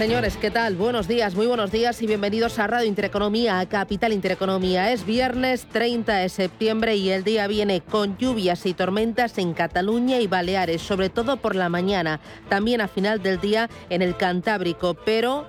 Señores, ¿qué tal? Buenos días, muy buenos días y bienvenidos a Radio Intereconomía, a Capital Intereconomía. Es viernes 30 de septiembre y el día viene con lluvias y tormentas en Cataluña y Baleares, sobre todo por la mañana, también a final del día en el Cantábrico, pero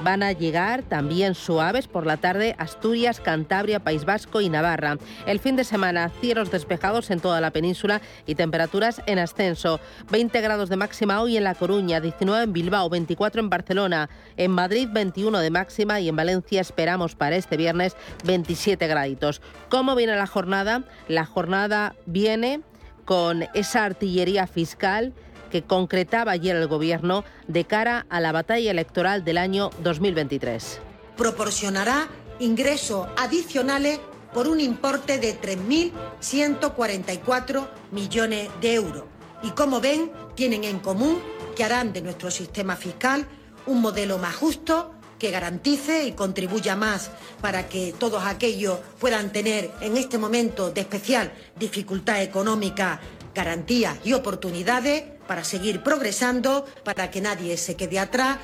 Van a llegar también suaves por la tarde Asturias, Cantabria, País Vasco y Navarra. El fin de semana, cielos despejados en toda la península y temperaturas en ascenso. 20 grados de máxima hoy en La Coruña, 19 en Bilbao, 24 en Barcelona, en Madrid 21 de máxima y en Valencia esperamos para este viernes 27 graditos. ¿Cómo viene la jornada? La jornada viene con esa artillería fiscal que concretaba ayer el Gobierno de cara a la batalla electoral del año 2023. Proporcionará ingresos adicionales por un importe de 3.144 millones de euros. Y como ven, tienen en común que harán de nuestro sistema fiscal un modelo más justo, que garantice y contribuya más para que todos aquellos puedan tener en este momento de especial dificultad económica garantías y oportunidades para seguir progresando, para que nadie se quede atrás.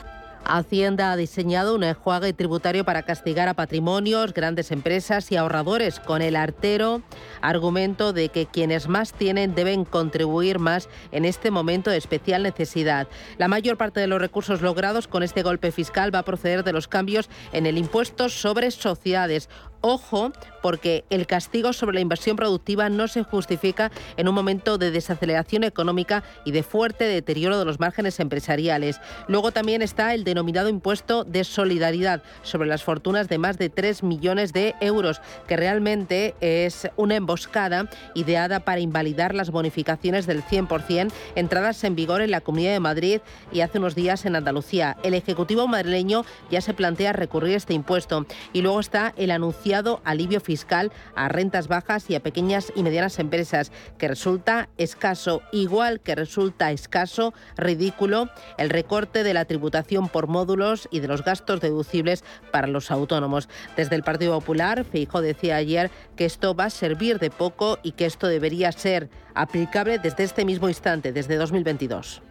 Hacienda ha diseñado un enjuague tributario para castigar a patrimonios, grandes empresas y ahorradores con el artero argumento de que quienes más tienen deben contribuir más en este momento de especial necesidad. La mayor parte de los recursos logrados con este golpe fiscal va a proceder de los cambios en el impuesto sobre sociedades, Ojo, porque el castigo sobre la inversión productiva no se justifica en un momento de desaceleración económica y de fuerte deterioro de los márgenes empresariales. Luego también está el denominado impuesto de solidaridad sobre las fortunas de más de 3 millones de euros, que realmente es una emboscada ideada para invalidar las bonificaciones del 100% entradas en vigor en la Comunidad de Madrid y hace unos días en Andalucía. El Ejecutivo madrileño ya se plantea recurrir este impuesto. Y luego está el anuncio alivio fiscal a rentas bajas y a pequeñas y medianas empresas, que resulta escaso, igual que resulta escaso, ridículo, el recorte de la tributación por módulos y de los gastos deducibles para los autónomos. Desde el Partido Popular, Feijóo decía ayer que esto va a servir de poco y que esto debería ser aplicable desde este mismo instante, desde 2022.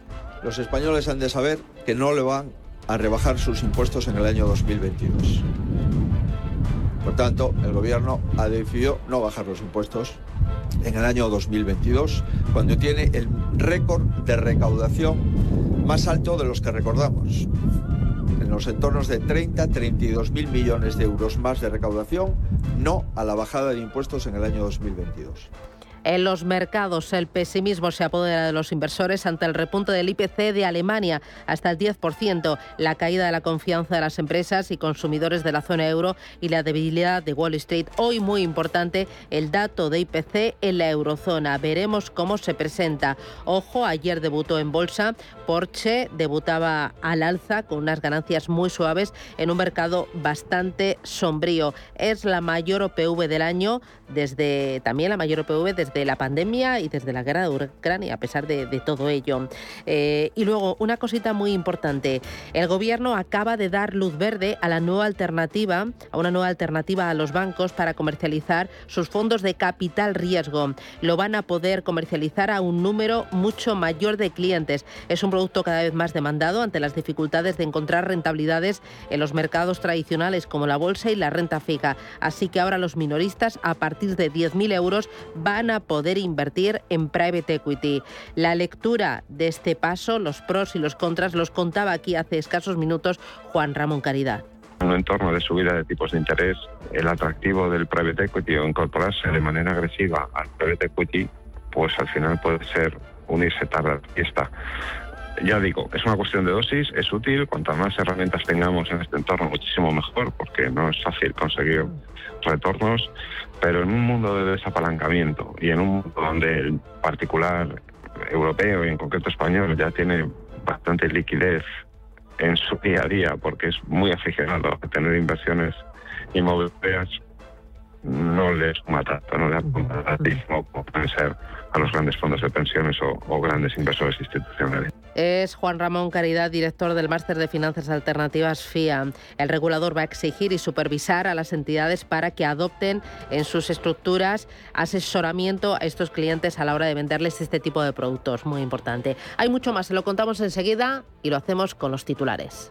Los españoles han de saber que no le van a rebajar sus impuestos en el año 2022. Por tanto, el gobierno ha decidido no bajar los impuestos en el año 2022, cuando tiene el récord de recaudación más alto de los que recordamos. En los entornos de 30, 32 mil millones de euros más de recaudación, no a la bajada de impuestos en el año 2022. En los mercados, el pesimismo se apodera de los inversores ante el repunte del IPC de Alemania hasta el 10%, la caída de la confianza de las empresas y consumidores de la zona euro y la debilidad de Wall Street. Hoy muy importante el dato de IPC en la eurozona. Veremos cómo se presenta. Ojo, ayer debutó en bolsa. Porsche debutaba al alza con unas ganancias muy suaves en un mercado bastante sombrío. Es la mayor OPV del año desde también la mayor OPV desde desde la pandemia y desde la guerra de Ucrania, a pesar de, todo ello. Eh, y luego, una cosita muy importante. El gobierno acaba de dar luz verde a la nueva alternativa, a una nueva alternativa a los bancos para comercializar sus fondos de capital riesgo. Lo van a poder comercializar a un número mucho mayor de clientes. Es un producto cada vez más demandado ante las dificultades de encontrar rentabilidades en los mercados tradicionales como la bolsa y la renta fija. Así que ahora los minoristas a partir de 10.000 euros van a poder invertir en private equity. La lectura de este paso, los pros y los contras, los contaba aquí hace escasos minutos Juan Ramón Caridad. En un entorno de subida de tipos de interés, el atractivo del private equity o incorporarse de manera agresiva al private equity, pues al final puede ser unirse tarde a la fiesta ya digo, es una cuestión de dosis, es útil, cuantas más herramientas tengamos en este entorno, muchísimo mejor, porque no es fácil conseguir retornos, pero en un mundo de desapalancamiento y en un mundo donde el particular europeo y en concreto español ya tiene bastante liquidez en su día a día, porque es muy aficionado a tener inversiones inmobiliarias, no les mata, no le apunta como pueden ser a los grandes fondos de pensiones o, grandes inversores institucionales. Es Juan Ramón Caridad, director del Máster de Finanzas Alternativas FIA. El regulador va a exigir y supervisar a las entidades para que adopten en sus estructuras asesoramiento a estos clientes a la hora de venderles este tipo de productos. Muy importante. Hay mucho más, se lo contamos enseguida y lo hacemos con los titulares.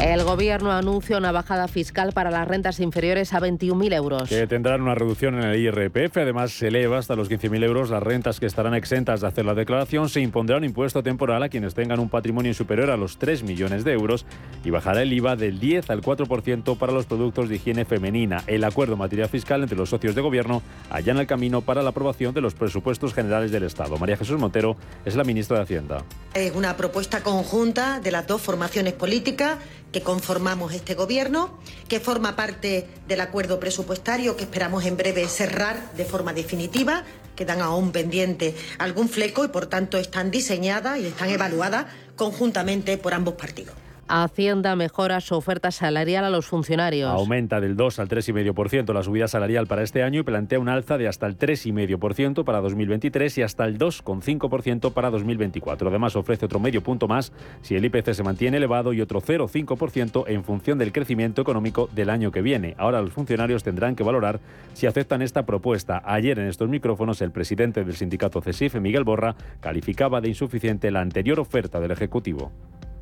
El gobierno anuncia una bajada fiscal para las rentas inferiores a 21.000 euros. Que tendrán una reducción en el IRPF. Además, se eleva hasta los 15.000 euros las rentas que estarán exentas de hacer la declaración. Se impondrá un impuesto temporal a quienes tengan un patrimonio superior a los 3 millones de euros y bajará el IVA del 10 al 4% para los productos de higiene femenina. El acuerdo en materia fiscal entre los socios de gobierno allana el camino para la aprobación de los presupuestos generales del Estado. María Jesús Montero es la ministra de Hacienda. Es una propuesta conjunta de las dos formaciones políticas que conformamos este gobierno, que forma parte del acuerdo presupuestario que esperamos en breve cerrar de forma definitiva. Quedan aún pendiente algún fleco y por tanto están diseñadas y están evaluadas conjuntamente por ambos partidos. Hacienda mejora su oferta salarial a los funcionarios. Aumenta del 2 al 3,5% la subida salarial para este año y plantea un alza de hasta el 3,5% para 2023 y hasta el 2,5% para 2024. Además, ofrece otro medio punto más si el IPC se mantiene elevado y otro 0,5% en función del crecimiento económico del año que viene. Ahora los funcionarios tendrán que valorar si aceptan esta propuesta. Ayer en estos micrófonos el presidente del sindicato CESIF, Miguel Borra, calificaba de insuficiente la anterior oferta del Ejecutivo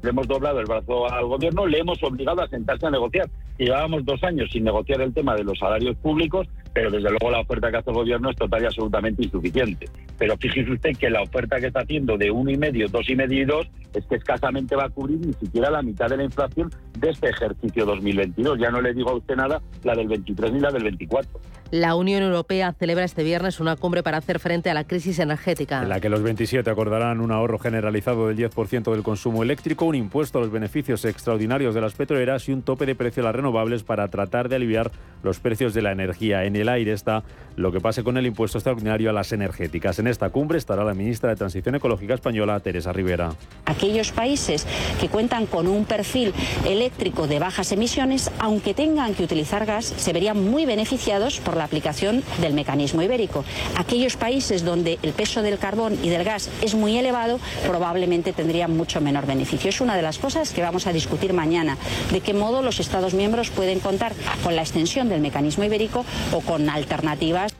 le hemos doblado el brazo al gobierno, le hemos obligado a sentarse a negociar. Llevábamos dos años sin negociar el tema de los salarios públicos, pero desde luego la oferta que hace el gobierno es total y absolutamente insuficiente. Pero fíjese usted que la oferta que está haciendo de uno y medio, dos y medio y dos, es que escasamente va a cubrir ni siquiera la mitad de la inflación de este ejercicio 2022. Ya no le digo a usted nada la del 23 ni la del 24. La Unión Europea celebra este viernes una cumbre para hacer frente a la crisis energética. En la que los 27 acordarán un ahorro generalizado del 10% del consumo eléctrico, un impuesto a los beneficios extraordinarios de las petroleras y un tope de precio a las renovables para tratar de aliviar los precios de la energía. En el aire está lo que pase con el impuesto extraordinario a las energéticas. En esta cumbre estará la ministra de Transición Ecológica española, Teresa Rivera. Aquellos países que cuentan con un perfil eléctrico de bajas emisiones, aunque tengan que utilizar gas, se verían muy beneficiados por la aplicación del mecanismo ibérico. Aquellos países donde el peso del carbón y del gas es muy elevado, probablemente tendrían mucho menor beneficio. Es una de las cosas que vamos a discutir mañana, de qué modo los Estados miembros pueden contar con la extensión del mecanismo ibérico o con alternativas.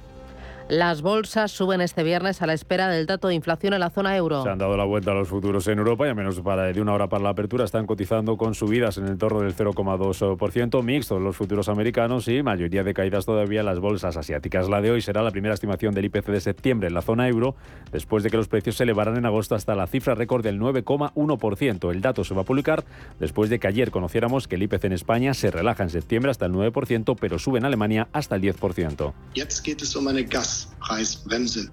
Las bolsas suben este viernes a la espera del dato de inflación en la zona euro. Se han dado la vuelta a los futuros en Europa y a menos para de una hora para la apertura están cotizando con subidas en el torno del 0,2%, mixtos los futuros americanos y mayoría de caídas todavía en las bolsas asiáticas. La de hoy será la primera estimación del IPC de septiembre en la zona euro, después de que los precios se elevaran en agosto hasta la cifra récord del 9,1%. El dato se va a publicar después de que ayer conociéramos que el IPC en España se relaja en septiembre hasta el 9%, pero sube en Alemania hasta el 10%. Gaspreisbremse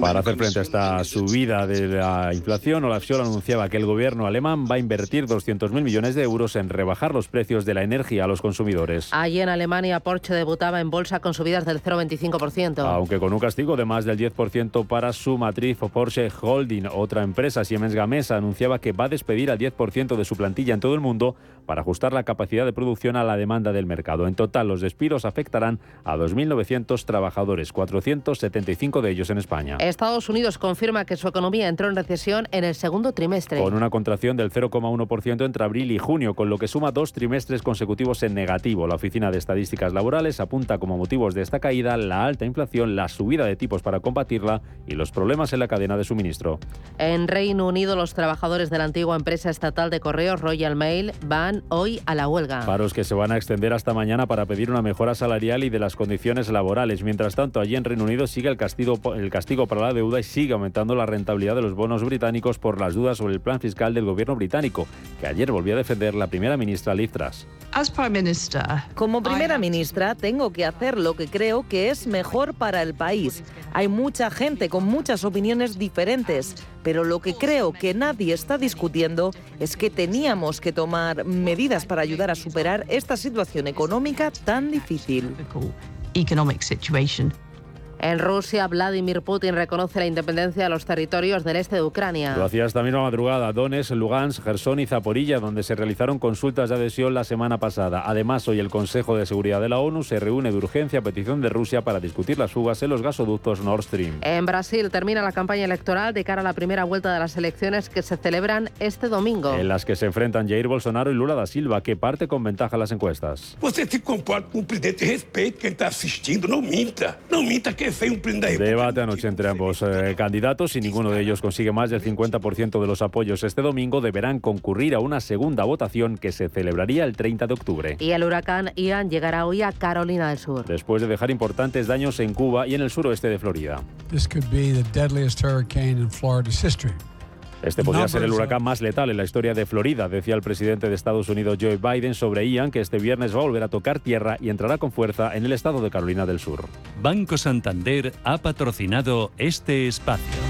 Para hacer frente a esta subida de la inflación, Olaf Scholz anunciaba que el gobierno alemán va a invertir 200.000 millones de euros en rebajar los precios de la energía a los consumidores. Allí en Alemania, Porsche debutaba en bolsa con subidas del 0,25%. Aunque con un castigo de más del 10% para su matriz Porsche Holding, otra empresa, Siemens Gamesa, anunciaba que va a despedir al 10% de su plantilla en todo el mundo para ajustar la capacidad de producción a la demanda del mercado. En total, los despidos afectarán a 2.900 trabajadores, 475 de ellos en España. Estados Unidos confirma que su economía entró en recesión en el segundo trimestre. Con una contracción del 0,1% entre abril y junio, con lo que suma dos trimestres consecutivos en negativo. La Oficina de Estadísticas Laborales apunta como motivos de esta caída la alta inflación, la subida de tipos para combatirla y los problemas en la cadena de suministro. En Reino Unido, los trabajadores de la antigua empresa estatal de correos Royal Mail van hoy a la huelga. Paros que se van a extender hasta mañana para pedir una mejora salarial y de las condiciones laborales. Mientras tanto, allí en Reino Unido sigue el castigo, el castigo castigo para la deuda y sigue aumentando la rentabilidad de los bonos británicos por las dudas sobre el plan fiscal del gobierno británico, que ayer volvió a defender la primera ministra Liz Truss. Como primera ministra tengo que hacer lo que creo que es mejor para el país. Hay mucha gente con muchas opiniones diferentes, pero lo que creo que nadie está discutiendo es que teníamos que tomar medidas para ayudar a superar esta situación económica tan difícil. En Rusia, Vladimir Putin reconoce la independencia de los territorios del este de Ucrania. Lo hacía esta misma madrugada. Donetsk, Lugansk, Gerson y Zaporilla, donde se realizaron consultas de adhesión la semana pasada. Además, hoy el Consejo de Seguridad de la ONU se reúne de urgencia a petición de Rusia para discutir las fugas en los gasoductos Nord Stream. En Brasil termina la campaña electoral de cara a la primera vuelta de las elecciones que se celebran este domingo. En las que se enfrentan Jair Bolsonaro y Lula da Silva, que parte con ventaja las encuestas. Você se comporta com um presidente de respeito, quem está assistindo, não minta. Não minta que Debate anoche entre ambos eh, candidatos. Si ninguno de ellos consigue más del 50% de los apoyos este domingo, deberán concurrir a una segunda votación que se celebraría el 30 de octubre. Y el huracán Ian llegará hoy a Carolina del Sur. Después de dejar importantes daños en Cuba y en el suroeste de Florida. This could be the deadliest hurricane in Florida's history. Este podría ser el huracán más letal en la historia de Florida, decía el presidente de Estados Unidos Joe Biden sobre Ian, que este viernes va a volver a tocar tierra y entrará con fuerza en el estado de Carolina del Sur. Banco Santander ha patrocinado este espacio.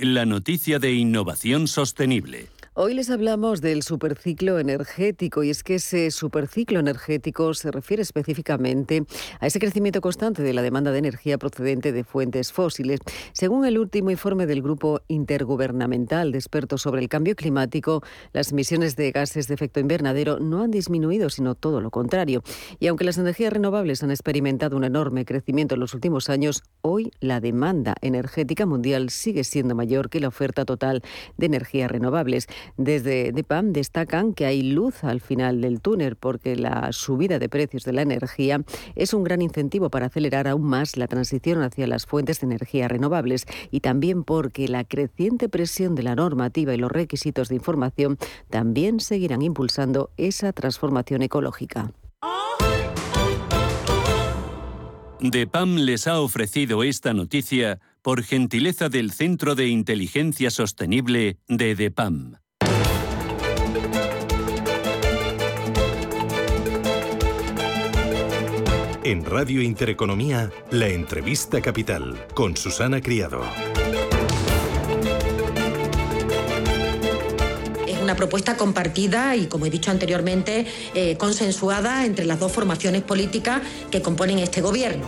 la noticia de innovación sostenible. Hoy les hablamos del superciclo energético y es que ese superciclo energético se refiere específicamente a ese crecimiento constante de la demanda de energía procedente de fuentes fósiles. Según el último informe del Grupo Intergubernamental de Expertos sobre el Cambio Climático, las emisiones de gases de efecto invernadero no han disminuido, sino todo lo contrario. Y aunque las energías renovables han experimentado un enorme crecimiento en los últimos años, hoy la demanda energética mundial sigue siendo mayor que la oferta total de energías renovables. Desde DEPAM destacan que hay luz al final del túnel porque la subida de precios de la energía es un gran incentivo para acelerar aún más la transición hacia las fuentes de energía renovables y también porque la creciente presión de la normativa y los requisitos de información también seguirán impulsando esa transformación ecológica. DEPAM les ha ofrecido esta noticia por gentileza del Centro de Inteligencia Sostenible de DEPAM. En Radio Intereconomía, la entrevista capital con Susana Criado. Es una propuesta compartida y, como he dicho anteriormente, eh, consensuada entre las dos formaciones políticas que componen este gobierno.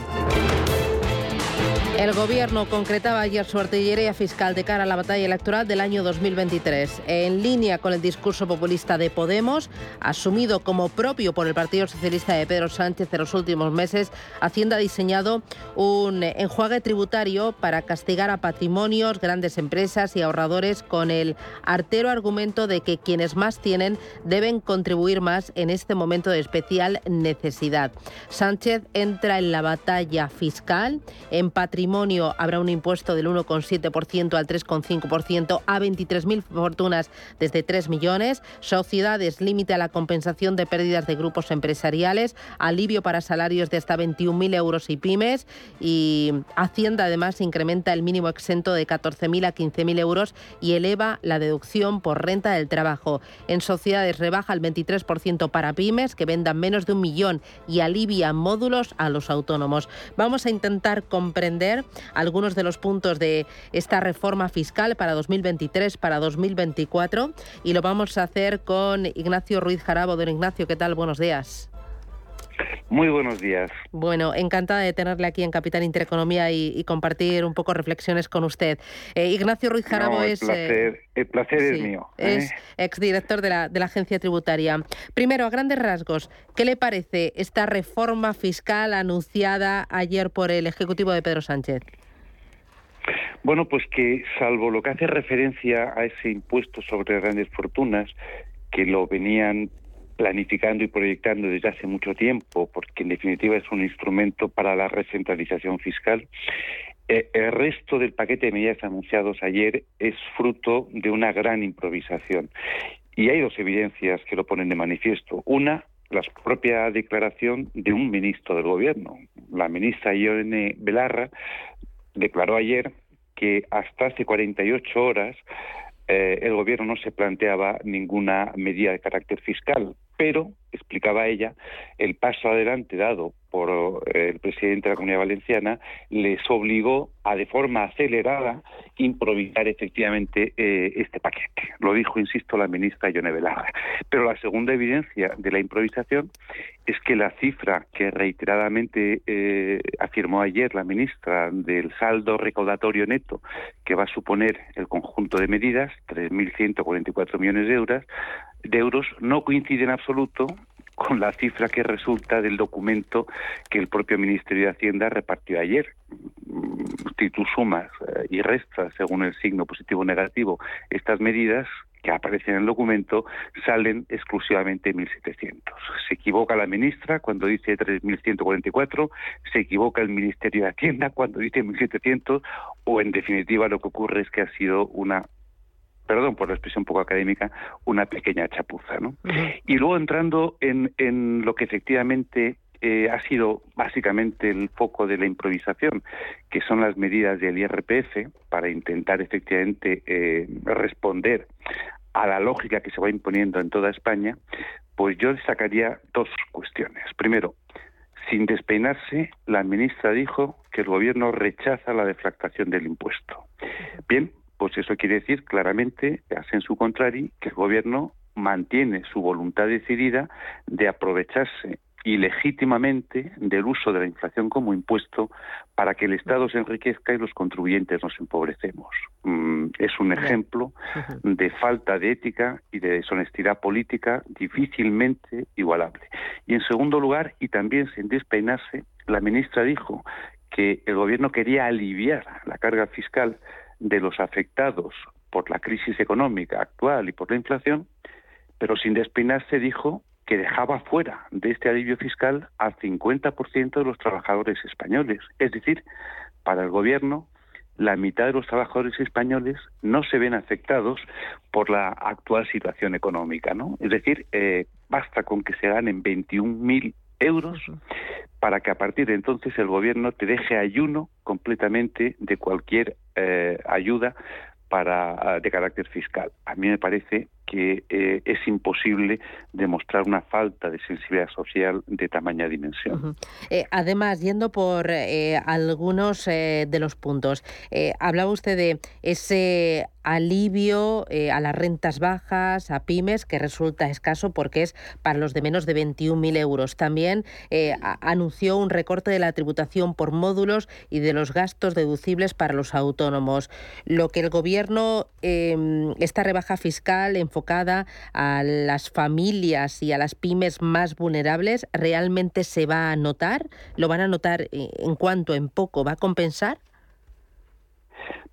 El Gobierno concretaba ayer su artillería fiscal de cara a la batalla electoral del año 2023. En línea con el discurso populista de Podemos, asumido como propio por el Partido Socialista de Pedro Sánchez en los últimos meses, Hacienda ha diseñado un enjuague tributario para castigar a patrimonios, grandes empresas y ahorradores con el artero argumento de que quienes más tienen deben contribuir más en este momento de especial necesidad. Sánchez entra en la batalla fiscal en patrimonio habrá un impuesto del 1,7% al 3,5% a 23.000 fortunas desde 3 millones. Sociedades límite a la compensación de pérdidas de grupos empresariales. Alivio para salarios de hasta 21.000 euros y pymes. Y Hacienda además incrementa el mínimo exento de 14.000 a 15.000 euros y eleva la deducción por renta del trabajo. En sociedades rebaja el 23% para pymes que vendan menos de un millón y alivia módulos a los autónomos. Vamos a intentar comprender algunos de los puntos de esta reforma fiscal para 2023, para 2024 y lo vamos a hacer con Ignacio Ruiz Jarabo. Don Ignacio, ¿qué tal? Buenos días. Muy buenos días. Bueno, encantada de tenerle aquí en Capital Intereconomía y, compartir un poco reflexiones con usted. Eh, Ignacio Ruiz Jarabo es... Eh, el placer es mío. ¿eh? Es exdirector de la, de la Agencia Tributaria. Primero, a grandes rasgos, ¿qué le parece esta reforma fiscal anunciada ayer por el Ejecutivo de Pedro Sánchez? Bueno, pues que salvo lo que hace referencia a ese impuesto sobre grandes fortunas, que lo venían planificando y proyectando desde hace mucho tiempo, porque en definitiva es un instrumento para la recentralización fiscal. Eh, el resto del paquete de medidas anunciados ayer es fruto de una gran improvisación. Y hay dos evidencias que lo ponen de manifiesto. Una, la propia declaración de un ministro del Gobierno. La ministra Ione Belarra declaró ayer que hasta hace 48 horas eh, el gobierno no se planteaba ninguna medida de carácter fiscal, pero, explicaba ella, el paso adelante dado por eh, el presidente de la Comunidad Valenciana les obligó a de forma acelerada improvisar efectivamente eh, este paquete. Lo dijo, insisto, la ministra Yone Belarra. Pero la segunda evidencia de la improvisación es que la cifra que reiteradamente eh, afirmó ayer la ministra del saldo recaudatorio neto que va a suponer el conjunto de medidas, 3.144 millones de euros, de euros no coincide en absoluto con la cifra que resulta del documento que el propio Ministerio de Hacienda repartió ayer. Si tú sumas eh, y restas, según el signo positivo o negativo, estas medidas que aparecen en el documento salen exclusivamente 1.700. Se equivoca la ministra cuando dice 3.144, se equivoca el Ministerio de Hacienda cuando dice 1.700, o en definitiva lo que ocurre es que ha sido una perdón por la expresión poco académica, una pequeña chapuza. ¿no? Y luego entrando en, en lo que efectivamente eh, ha sido básicamente el foco de la improvisación, que son las medidas del IRPF para intentar efectivamente eh, responder a la lógica que se va imponiendo en toda España, pues yo destacaría dos cuestiones. Primero, sin despeinarse, la ministra dijo que el gobierno rechaza la deflactación del impuesto. Bien, pues eso quiere decir claramente, en su contrario, que el gobierno mantiene su voluntad decidida de aprovecharse ilegítimamente del uso de la inflación como impuesto para que el Estado se enriquezca y los contribuyentes nos empobrecemos. Mm, es un ejemplo de falta de ética y de deshonestidad política difícilmente igualable. Y en segundo lugar, y también sin despeinarse, la ministra dijo que el gobierno quería aliviar la carga fiscal de los afectados por la crisis económica actual y por la inflación, pero sin despeinarse dijo que dejaba fuera de este alivio fiscal al 50% de los trabajadores españoles. Es decir, para el gobierno, la mitad de los trabajadores españoles no se ven afectados por la actual situación económica, ¿no? Es decir, eh, basta con que se ganen 21.000 euros para que a partir de entonces el gobierno te deje ayuno completamente de cualquier eh, ayuda para de carácter fiscal. A mí me parece que eh, es imposible demostrar una falta de sensibilidad social de tamaña dimensión. Eh, además, yendo por eh, algunos de los puntos, hablaba usted de ese alivio a las rentas bajas, a pymes, que resulta escaso porque es para los de menos de 21.000 euros. También anunció un recorte de la tributación por módulos y de los gastos deducibles para los autónomos. Lo que el Gobierno, em, esta rebaja fiscal enfocada a las familias y a las pymes más vulnerables, ¿realmente se va a notar? ¿Lo van a notar en cuanto, en poco? ¿Va a compensar?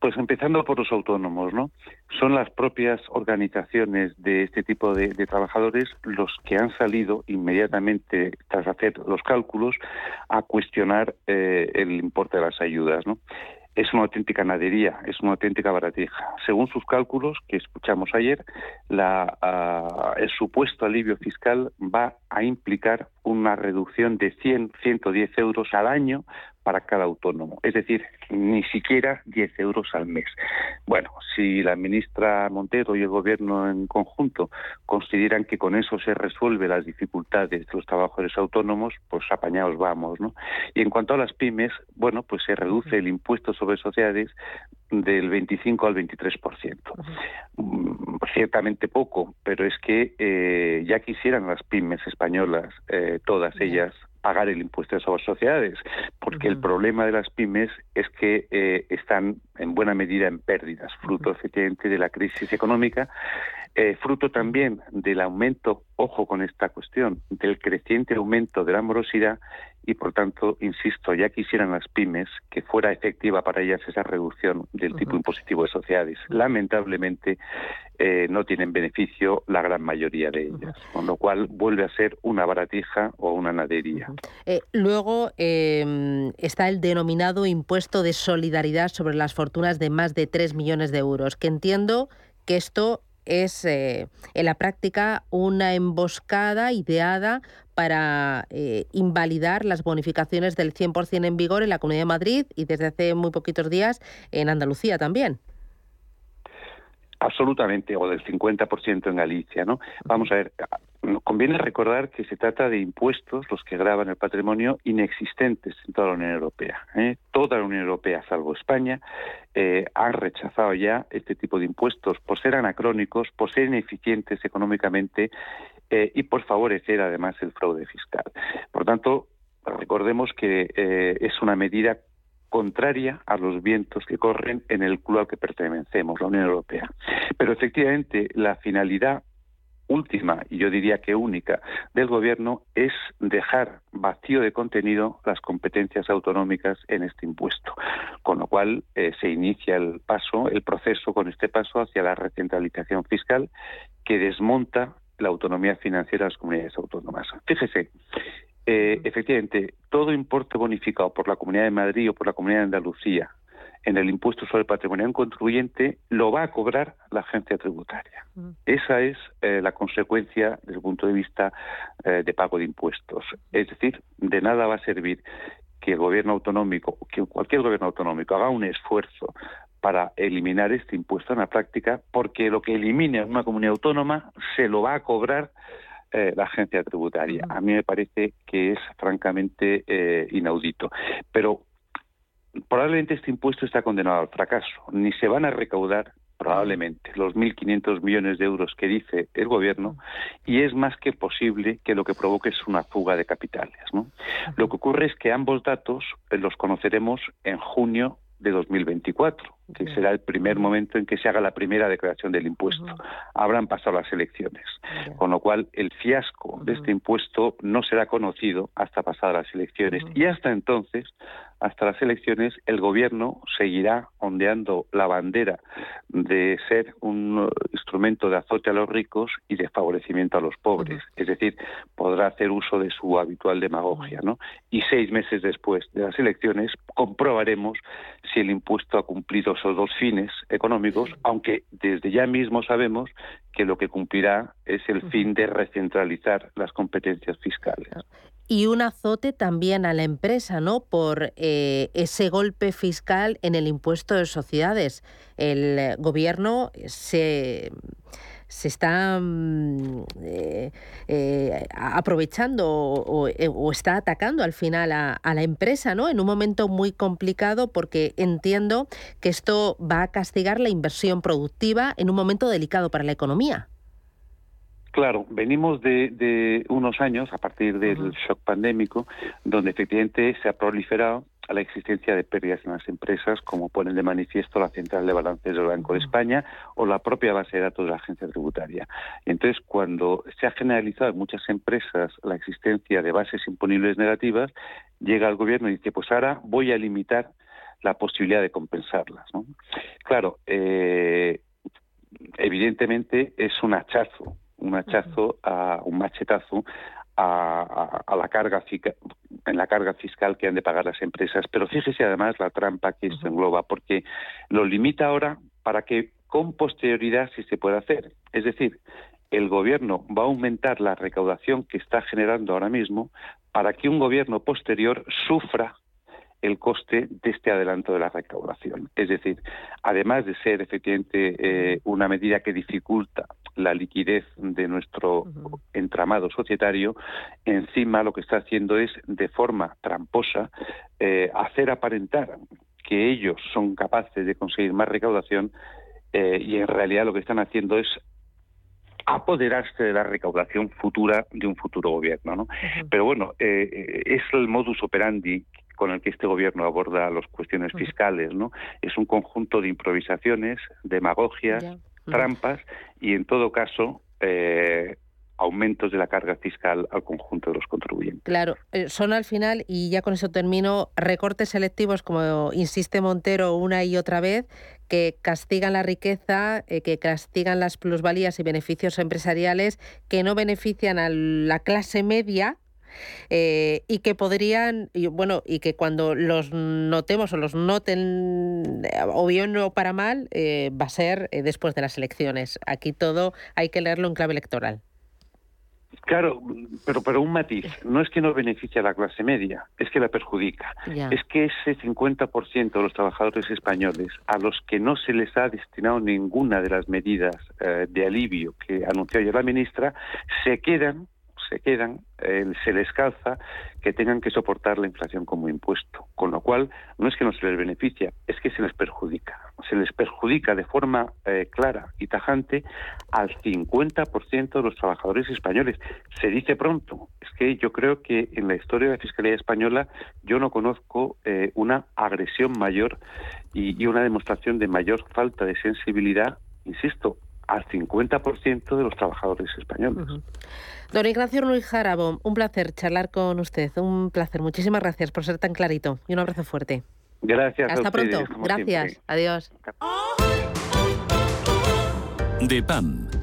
Pues empezando por los autónomos, ¿no? Son las propias organizaciones de este tipo de, trabajadores los que han salido inmediatamente tras hacer los cálculos a cuestionar eh, el importe de las ayudas, ¿no? Es una auténtica nadería, es una auténtica baratija. Según sus cálculos que escuchamos ayer, la, ah, el supuesto alivio fiscal va a implicar una reducción de 100, 110 euros al año para cada autónomo, es decir, ni siquiera 10 euros al mes. Bueno, si la ministra Montero y el Gobierno en conjunto consideran que con eso se resuelve las dificultades de los trabajadores autónomos, pues apañados vamos, ¿no? Y en cuanto a las pymes, bueno, pues se reduce el impuesto sobre sociedades del 25 al 23%. Mm, ciertamente poco, pero es que eh, ya quisieran las pymes españolas, eh, todas ellas, pagar el impuesto sobre sociedades, porque el problema de las pymes es que eh, están en buena medida en pérdidas, fruto efectivamente de la crisis económica, eh, fruto también del aumento, ojo con esta cuestión, del creciente aumento de la morosidad y por tanto, insisto, ya quisieran las pymes que fuera efectiva para ellas esa reducción del tipo impositivo de sociedades. Lamentablemente eh, no tienen beneficio la gran mayoría de ellas, con lo cual vuelve a ser una baratija o una nadería. Eh, luego em, está el denominado impuesto de solidaridad sobre las fortunas de más de 3 millones de euros, que entiendo que esto es eh, en la práctica una emboscada ideada para eh, invalidar las bonificaciones del 100% en vigor en la Comunidad de Madrid y desde hace muy poquitos días en Andalucía también. Absolutamente, o del 50% en Galicia, ¿no? Vamos a ver, conviene recordar que se trata de impuestos, los que graban el patrimonio, inexistentes en toda la Unión Europea. ¿eh? Toda la Unión Europea, salvo España, eh, han rechazado ya este tipo de impuestos por ser anacrónicos, por ser ineficientes económicamente eh, y por favorecer además el fraude fiscal. Por tanto, recordemos que es una medida contraria a los vientos que corren en el club al que pertenecemos, la Unión Europea. Pero efectivamente la finalidad última y yo diría que única del gobierno es dejar vacío de contenido las competencias autonómicas en este impuesto, con lo cual eh, se inicia el paso, el proceso con este paso hacia la recentralización fiscal que desmonta la autonomía financiera de las comunidades autónomas. Fíjese, eh, efectivamente, todo importe bonificado por la Comunidad de Madrid o por la Comunidad de Andalucía en el impuesto sobre el patrimonio en contribuyente lo va a cobrar la agencia tributaria. Esa es eh, la consecuencia desde el punto de vista eh, de pago de impuestos. Es decir, de nada va a servir que el gobierno autonómico, que cualquier gobierno autonómico haga un esfuerzo para eliminar este impuesto en la práctica, porque lo que elimine una comunidad autónoma se lo va a cobrar eh, la agencia tributaria. A mí me parece que es francamente eh, inaudito. Pero probablemente este impuesto está condenado al fracaso. Ni se van a recaudar probablemente los 1.500 millones de euros que dice el gobierno y es más que posible que lo que provoque es una fuga de capitales. ¿no? Lo que ocurre es que ambos datos eh, los conoceremos en junio de 2024, que será el primer momento en que se haga la primera declaración del impuesto. Habrán pasado las elecciones, con lo cual el fiasco de este impuesto no será conocido hasta pasadas las elecciones y hasta entonces hasta las elecciones, el gobierno seguirá ondeando la bandera de ser un instrumento de azote a los ricos y de favorecimiento a los pobres. Es decir, podrá hacer uso de su habitual demagogia. ¿no? Y seis meses después de las elecciones comprobaremos si el impuesto ha cumplido esos dos fines económicos, aunque desde ya mismo sabemos que lo que cumplirá es el fin de recentralizar las competencias fiscales y un azote también a la empresa, ¿no? Por eh, ese golpe fiscal en el impuesto de sociedades. El gobierno se se está mm, eh, eh, aprovechando o, está atacando al final a, a, la empresa, ¿no? En un momento muy complicado porque entiendo que esto va a castigar la inversión productiva en un momento delicado para la economía. Claro, venimos de, unos años, a partir del shock pandémico, donde efectivamente se ha proliferado la existencia de pérdidas en las empresas, como ponen de manifiesto la Central de Balances del Banco de España o la propia base de datos de la Agencia Tributaria. Entonces, cuando se ha generalizado en muchas empresas la existencia de bases imponibles negativas, llega el gobierno y dice, pues ahora voy a limitar la posibilidad de compensarlas. Claro, eh, evidentemente es un hachazo un hachazo, a, un machetazo a, la carga en la carga fiscal que han de pagar las empresas. Pero fíjese además la trampa que esto engloba, porque lo limita ahora para que con posterioridad sí se pueda hacer. Es decir, el gobierno va a aumentar la recaudación que está generando ahora mismo para que un gobierno posterior sufra el coste de este adelanto de la recaudación. Es decir, además de ser efectivamente eh, una medida que dificulta la liquidez de nuestro entramado societario, encima lo que está haciendo es, de forma tramposa, eh, hacer aparentar que ellos son capaces de conseguir más recaudación eh, y en realidad lo que están haciendo es apoderarse de la recaudación futura de un futuro gobierno. ¿no? Pero bueno, es el modus operandi con el que este gobierno aborda las cuestiones fiscales, ¿no? Es un conjunto de improvisaciones, demagogias, trampas y, en todo caso, eh, aumentos de la carga fiscal al conjunto de los contribuyentes. Claro, eh, son al final, y ya con eso termino, recortes selectivos, como insiste Montero una y otra vez, que castigan la riqueza, eh, que castigan las plusvalías y beneficios empresariales, que no benefician a la clase media, eh, y que podrían, y bueno, y que cuando los notemos o los noten, o bien o para mal, eh, va a ser eh, después de las elecciones. Aquí todo hay que leerlo en clave electoral. Claro, pero, pero un matiz. No es que no beneficie a la clase media, es que la perjudica. Es que ese 50% de los trabajadores españoles a los que no se les ha destinado ninguna de las medidas de alivio que anunció ayer la ministra, se quedan se quedan, se les calza que tengan que soportar la inflación como impuesto. Con lo cual, no es que no se les beneficia, es que se les perjudica. Se les perjudica de forma eh, clara y tajante al 50% de los trabajadores españoles. Se dice pronto. Es que yo creo que en la historia de la Fiscalía Española yo no conozco eh, una agresión mayor y una demostración de mayor falta de sensibilidad, insisto, al 50% de los trabajadores españoles. Don Ignacio Ruiz Jarabo, un placer charlar con usted, un placer. Muchísimas gracias por ser tan clarito y un abrazo fuerte. Gracias. Hasta pronto. Gracias. Adiós. DEPAM,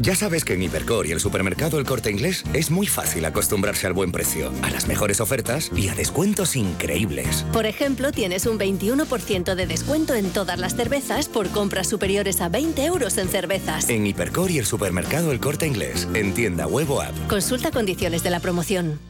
Ya sabes que en Hipercor y el supermercado El Corte Inglés es muy fácil acostumbrarse al buen precio, a las mejores ofertas y a descuentos increíbles. Por ejemplo, tienes un 21% de descuento en todas las cervezas por compras superiores a 20 euros en cervezas. En Hipercor y el supermercado El Corte Inglés, en tienda web o app. Consulta condiciones de la promoción.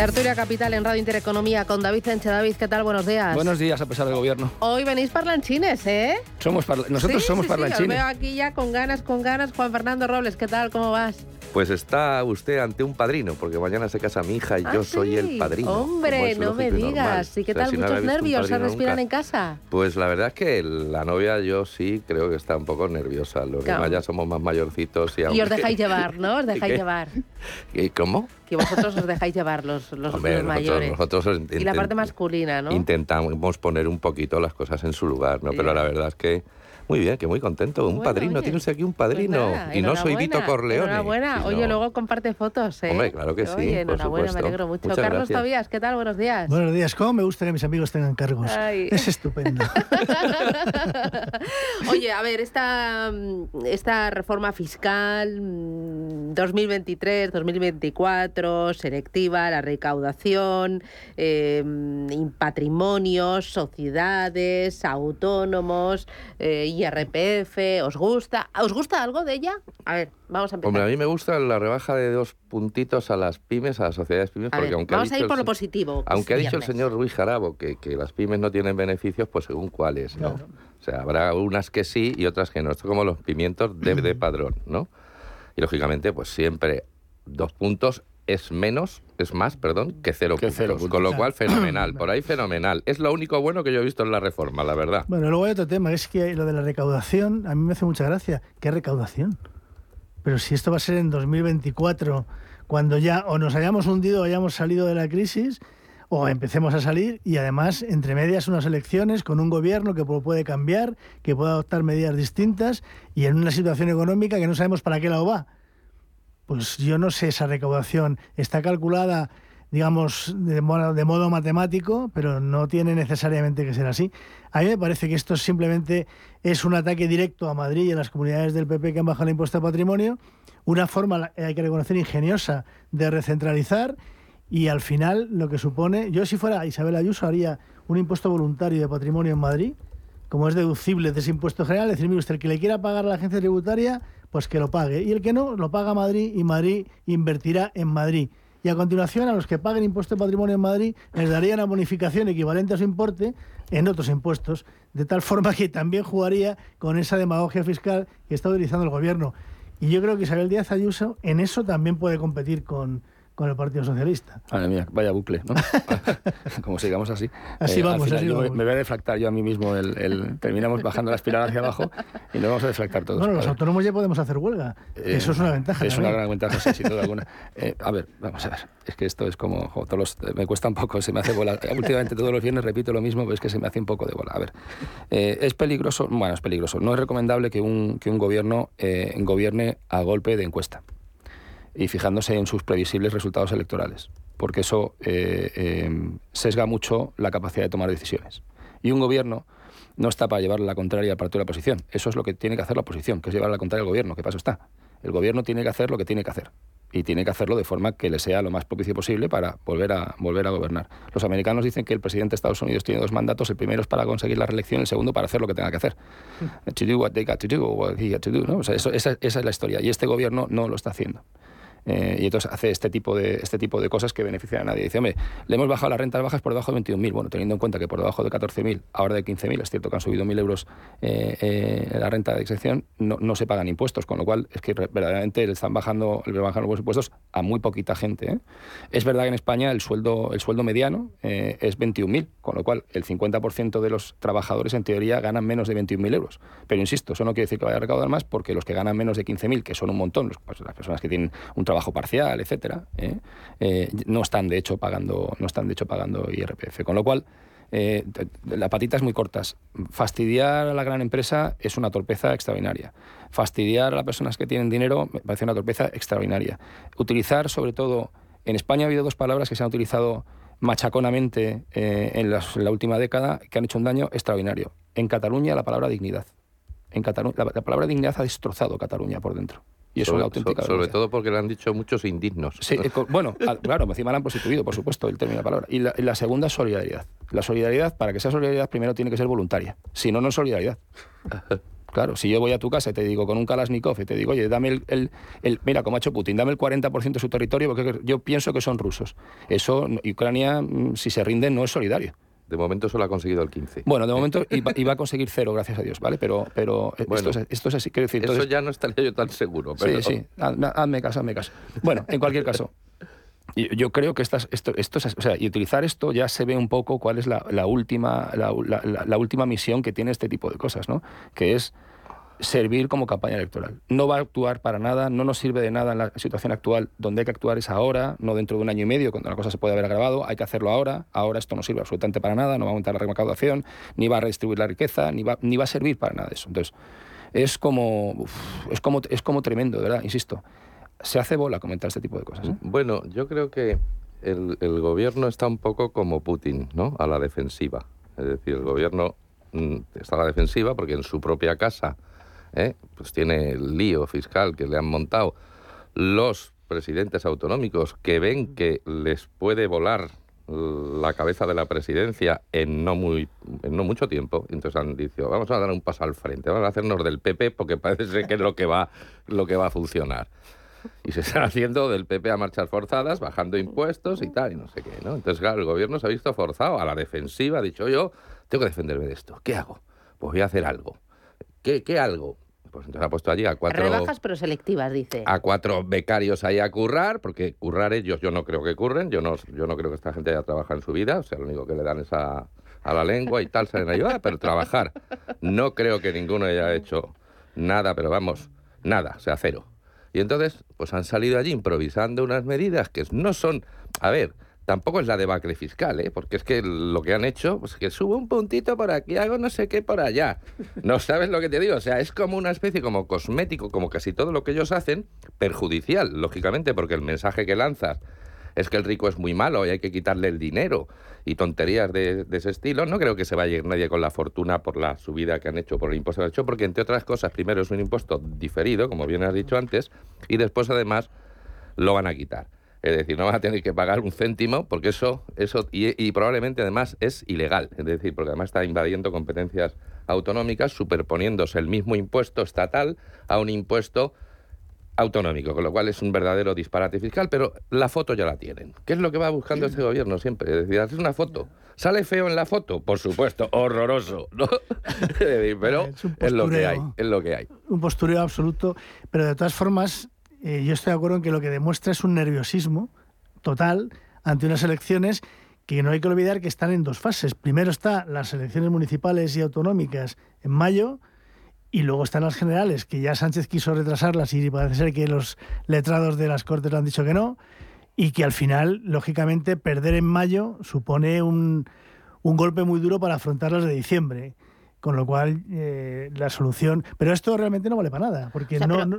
Tertulia Capital en Radio Intereconomía con David Sánchez. David, ¿qué tal? Buenos días. Buenos días, a pesar del gobierno. Hoy venís parlanchines, ¿eh? Somos Nosotros Sí, somos sí, sí, parlanchines. os veo aquí ya con ganas, con ganas. Juan Fernando Robles, ¿qué tal? ¿Cómo vas? Pues está usted ante un padrino, porque mañana se casa mi hija y Ah, yo soy el padrino. Hombre, no me digas. ¿Y qué O sea, tal? si ¿Muchos nervios se respiran nunca. en casa? Pues la verdad es que la novia yo sí creo que está un poco nerviosa. Los Claro. demás ya somos más mayorcitos y Y os dejáis llevar, ¿no? Os dejáis ¿Qué? llevar. ¿Y ¿Cómo? Que vosotros os dejáis llevar los, los, Hombre, los nosotros, mayores. nosotros y la parte masculina, ¿no? intentamos poner un poquito las cosas en su lugar, ¿no? Pero la verdad es que muy bien, que muy contento. Un Bueno, padrino, oye, tiene usted aquí un Pues padrino. nada, y no soy Vito Corleone. Enhorabuena. sino- Oye, luego comparte fotos, ¿eh? Hombre, claro que sí, Oye, por enhorabuena, me supuesto. alegro mucho. Muchas Carlos gracias. Tobías, ¿qué tal? Buenos días. Buenos días, ¿cómo me gusta que mis amigos tengan cargos? Ay. Es estupendo. Oye, a ver, esta, esta reforma fiscal mm, 2023-2024, selectiva, la recaudación, eh, patrimonios, sociedades, autónomos, eh, IRPF, ¿os gusta? ¿Os gusta algo de ella? A ver, vamos a empezar. Hombre, a mí me gusta la rebaja de dos puntitos a las pymes, a las sociedades pymes, A porque ver, aunque ha vamos a ir por el lo positivo. que Aunque ha dicho el señor Ruiz Jarabo que, que las pymes no tienen beneficios, pues según cuáles, ¿no? O sea, habrá unas que sí y otras que no. Esto como los pimientos de, de padrón, ¿no? Y lógicamente, pues siempre dos puntos es menos, es más, perdón, que cero, puntos. cero puntos. Con lo cual, fenomenal. Por ahí, fenomenal. Es lo único bueno que yo he visto en la reforma, la verdad. Bueno, luego hay otro tema, es que lo de la recaudación, a mí me hace mucha gracia. ¿Qué recaudación? Pero si esto va a ser en 2024, cuando ya o nos hayamos hundido o hayamos salido de la crisis, o empecemos a salir, y además, entre medias, unas elecciones con un gobierno que pu- puede cambiar, que puede adoptar medidas distintas, y en una situación económica que no sabemos para qué lado va. Pues yo no sé, esa recaudación está calculada, digamos, de modo, de modo matemático, pero no tiene necesariamente que ser así. A mí me parece que esto simplemente es un ataque directo a Madrid y a las comunidades del PP que han bajado el impuesto de patrimonio, una forma, hay que reconocer, ingeniosa de recentralizar y al final lo que supone, yo si fuera Isabel Ayuso haría un impuesto voluntario de patrimonio en Madrid, como es deducible de ese impuesto general, decir, mire usted, el que le quiera pagar a la agencia tributaria, pues que lo pague. Y el que no, lo paga Madrid y Madrid invertirá en Madrid. Y a continuación, a los que paguen impuesto de patrimonio en Madrid, les daría una bonificación equivalente a su importe en otros impuestos, de tal forma que también jugaría con esa demagogia fiscal que está utilizando el gobierno. Y yo creo que Isabel Díaz Ayuso en eso también puede competir con, con el Partido Socialista. Madre mía, vaya bucle, ¿no? Como sigamos así. Así Eh, vamos, final así yo vamos. Me voy a deflactar yo a mí mismo. El, el- terminamos bajando la espiral hacia abajo y nos vamos a deflactar todos. Bueno, los ver. autónomos ya podemos hacer huelga. Eh, Eso es una ventaja. Es una gran ventaja, sí, sin duda alguna. Eh, a ver, vamos a ver. Es que esto es como. jo, todos los- me cuesta un poco, se me hace bola. Últimamente todos los viernes repito lo mismo, pero es que se me hace un poco de bola. A ver, es peligroso. Bueno, es peligroso. No es recomendable que un, que un gobierno gobierne a golpe de encuesta y fijándose en sus previsibles resultados electorales, porque eso eh, eh, sesga mucho la capacidad de tomar decisiones. Y un gobierno no está para llevarle la contraria al partido de la oposición. Eso es lo que tiene que hacer la oposición, que es llevar la contraria al gobierno. ¿Qué paso está? El gobierno tiene que hacer lo que tiene que hacer. Y tiene que hacerlo de forma que le sea lo más propicio posible para volver a, volver a gobernar. Los americanos dicen que el presidente de Estados Unidos tiene dos mandatos. El primero es para conseguir la reelección, el segundo para hacer lo que tenga que hacer. To do what they got to do, what he got to do. ¿no? O sea, eso- esa, esa es la historia. Y este gobierno no lo está haciendo. Eh, y entonces hace este tipo, de, este tipo de cosas que benefician a nadie. Dice, hombre, le hemos bajado las rentas bajas por debajo de 21.000. Bueno, teniendo en cuenta que por debajo de 14.000, ahora de 15.000, es cierto que han subido 1.000 euros eh, eh, la renta de excepción, no, no se pagan impuestos, con lo cual es que verdaderamente le están bajando, le bajan los impuestos a muy poquita gente. Es verdad que en España el sueldo, el sueldo mediano es 21.000, con lo cual el 50% de los trabajadores en teoría ganan menos de 21.000 euros. Pero insisto, eso no quiere decir que vaya a recaudar más, porque los que ganan menos de 15.000, que son un montón, pues, las personas que tienen un trabajo parcial, etcétera, ¿eh? Eh, no están de hecho pagando, no están de hecho pagando IRPF. Con lo cual, eh, t- t- la patita es muy cortas. Fastidiar a la gran empresa es una torpeza extraordinaria. Fastidiar a las personas que tienen dinero me parece una torpeza extraordinaria. Utilizar, sobre todo, en España ha habido dos palabras que se han utilizado machaconamente eh, en, las- la última década que han hecho un daño extraordinario. En Cataluña la palabra dignidad. En Catalu- la palabra dignidad ha destrozado Cataluña por dentro. Y es sobre, una auténtica so- sobre todo porque lo han dicho muchos indignos. Sí, eh, bueno, a- claro, encima la han prostituido, por supuesto, el término de la palabra. Y la, y la segunda es solidaridad. La solidaridad, para que sea solidaridad, primero tiene que ser voluntaria. Si no, no es solidaridad. Claro, si yo voy a tu casa y te digo con un Kalashnikov y te digo, oye, dame el, el- el- mira, como ha hecho Putin, dame el 40% de su territorio porque yo pienso que son rusos. Eso, Ucrania, mm, si se rinde, no es solidario. De momento solo ha conseguido el 15. Bueno, de momento iba, iba a conseguir cero, gracias a Dios, ¿vale? Pero, pero Bueno, esto, es, esto es así, quiero decir. Eso ya no estaría yo tan seguro. Pero... Sí, sí, hazme, hazme caso, hazme caso. Bueno, en cualquier caso, yo creo que estas, esto, esto es, o sea, y utilizar esto ya se ve un poco cuál es la, la última, la, la- la- la última misión que tiene este tipo de cosas, ¿no? Que es servir como campaña electoral. No va a actuar para nada, no nos sirve de nada en la situación actual. Donde hay que actuar es ahora, no dentro de un año y medio, cuando la cosa se puede haber agravado. Hay que hacerlo ahora. Ahora esto no sirve absolutamente para nada, no va a aumentar la recaudación, ni va a redistribuir la riqueza, ni va, ni va a servir para nada de eso. Entonces, es como, uf, es como, es como tremendo, verdad, insisto. Se hace bola comentar este tipo de cosas. ¿eh? Bueno, yo creo que el, el gobierno está un poco como Putin, ¿no? A la defensiva. Es decir, el gobierno mm, está a la defensiva porque en su propia casa ¿eh? pues tiene el lío fiscal que le han montado los presidentes autonómicos que ven que les puede volar la cabeza de la presidencia en no muy en no mucho tiempo entonces han dicho vamos a dar un paso al frente vamos a hacernos del PP porque parece que es lo que va lo que va a funcionar y se están haciendo del PP a marchas forzadas, bajando impuestos y tal, y no sé qué, ¿no? Entonces, claro, el gobierno se ha visto forzado a la defensiva, ha dicho yo, tengo que defenderme de esto. ¿Qué hago? Pues voy a hacer algo. ¿Qué, qué algo? Pues entonces ha puesto allí a cuatro, Rebajas pero selectivas, dice. a cuatro becarios ahí a currar, porque currar ellos yo no creo que curren, yo no, yo no creo que esta gente haya trabajado en su vida, o sea, lo único que le dan es a, a la lengua y tal, salen a ayudar, pero trabajar. No creo que ninguno haya hecho nada, pero vamos, nada, o sea, cero. Y entonces, pues han salido allí improvisando unas medidas que no son, a ver, tampoco es la debacle fiscal, ¿eh? porque es que lo que han hecho, pues que subo un puntito por aquí, hago no sé qué por allá. No sabes lo que te digo, o sea, es como una especie como cosmético, como casi todo lo que ellos hacen, perjudicial, lógicamente, porque el mensaje que lanzas es que el rico es muy malo y hay que quitarle el dinero y tonterías de, de ese estilo, no creo que se vaya a ir nadie con la fortuna por la subida que han hecho, por el impuesto que han hecho, porque entre otras cosas, primero es un impuesto diferido, como bien has dicho antes, y después además lo van a quitar. Es decir, no van a tener que pagar un céntimo porque eso, eso y, y probablemente además es ilegal. Es decir, porque además está invadiendo competencias autonómicas, superponiéndose el mismo impuesto estatal a un impuesto autonómico, con lo cual es un verdadero disparate fiscal, pero la foto ya la tienen. ¿Qué es lo que va buscando este gobierno siempre? Es decir, hacer una foto. ¿Sale feo en la foto? Por supuesto, horroroso, ¿no? Pero Es un es lo que hay, postureo. es lo que hay. un postureo absoluto, pero de todas formas, eh, yo estoy de acuerdo en que lo que demuestra es un nerviosismo total ante unas elecciones que no hay que olvidar que están en dos fases. Primero está las elecciones municipales y autonómicas en mayo y luego están las generales, que ya Sánchez quiso retrasarlas y parece ser que los letrados de las Cortes le han dicho que no, y que al final, lógicamente, perder en mayo supone un, un golpe muy duro para afrontarlas de diciembre. Con lo cual, eh, la solución... Pero esto realmente no vale para nada, porque no, no,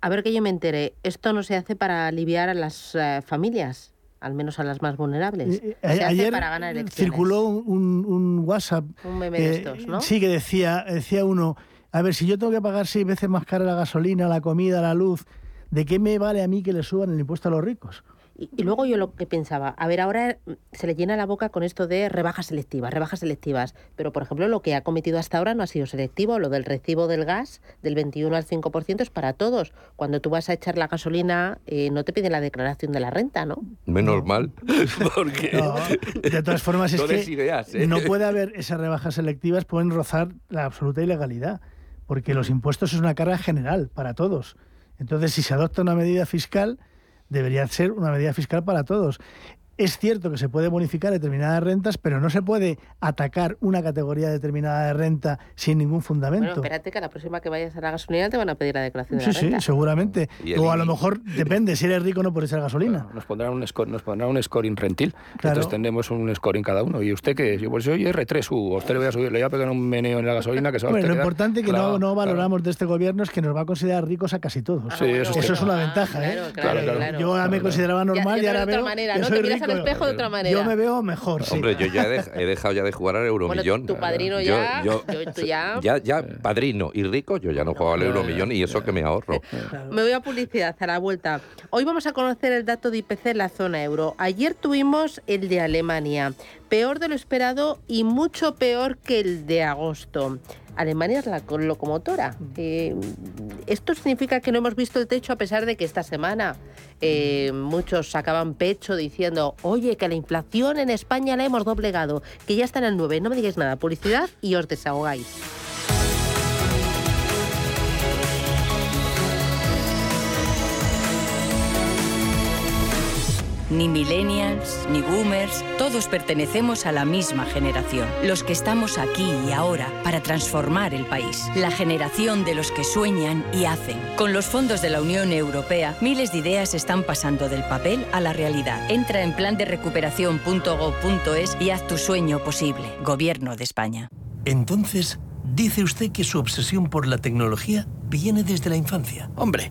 A ver que yo me entere, ¿esto no se hace para aliviar a las eh, familias? Al menos a las más vulnerables. Eh, se hace ayer para ganar elecciones. circuló un, un WhatsApp. Un meme de estos, ¿no? Sí, que decía, decía uno, a ver, si yo tengo que pagar seis veces más cara la gasolina, la comida, la luz, ¿de qué me vale a mí que le suban el impuesto a los ricos? Y, y luego yo lo que pensaba, a ver, ahora mm, se le llena la boca con esto de rebajas selectivas, rebajas selectivas, pero por ejemplo lo que ha cometido hasta ahora no ha sido selectivo, lo del recibo del gas del 21 al 5% es para todos. Cuando tú vas a echar la gasolina eh, no te piden la declaración de la renta, ¿no? Menos mal, porque... No, de todas formas es No que ideas, ¿eh? no puede haber esas rebajas selectivas, pueden rozar la absoluta ilegalidad, porque los impuestos es una carga general para todos. Entonces, si se adopta una medida fiscal, debería ser una medida fiscal para todos. Es cierto que se puede bonificar determinadas rentas, pero no se puede atacar una categoría determinada de renta sin ningún Bueno, fundamento. espérate que a la próxima que vayas a la gasolina te van a pedir la declaración de Sí, la sí, renta. seguramente. O a lo mejor depende, si eres rico no puedes echar gasolina. Nos pondrán un, score, nos pondrán un scoring rentil. Claro. Entonces tendremos un scoring cada uno. ¿Y usted qué es? Yo pues soy R3U. A usted le voy a subir, le voy a pegar un meneo en la gasolina que se va a Hombre, usted lo quedar importante que clavado. no, no Claro. valoramos de este gobierno es que nos va a considerar ricos a casi todos. Sí, eso es una ventaja, ¿eh? claro, Claro, claro. claro. Yo ahora me consideraba normal Ya- y ahora de otra veo Yo me veo mejor, sí. Hombre, yo ya he, dej- he dejado ya de jugar al Euromillón. tu padrino Yo- ya, Yo, yo- tú ya. ya, ya, padrino y rico, yo ya no juego al Euromillón y eso que me ahorro. Me voy a publicidad a la vuelta. Hoy vamos a conocer el dato de IPC en la zona euro. Ayer tuvimos el de Alemania, peor de lo esperado y mucho peor que el de agosto. Alemania es la co- locomotora. Eh, esto significa que no hemos visto el techo a pesar de que esta semana eh, muchos sacaban pecho diciendo, oye, que la inflación en España la hemos doblegado, que ya está en el 9. No me digáis nada, publicidad y os desahogáis. Ni millennials, ni boomers, todos pertenecemos a la misma generación. Los que estamos aquí y ahora para transformar el país. La generación de los que sueñan y hacen. Con los fondos de la Unión Europea, miles de ideas están pasando del papel a la realidad. Entra en plan de recuperación.gov.es y haz tu sueño posible. Gobierno de España. Entonces, dice usted que su obsesión por la tecnología viene desde la infancia. Hombre,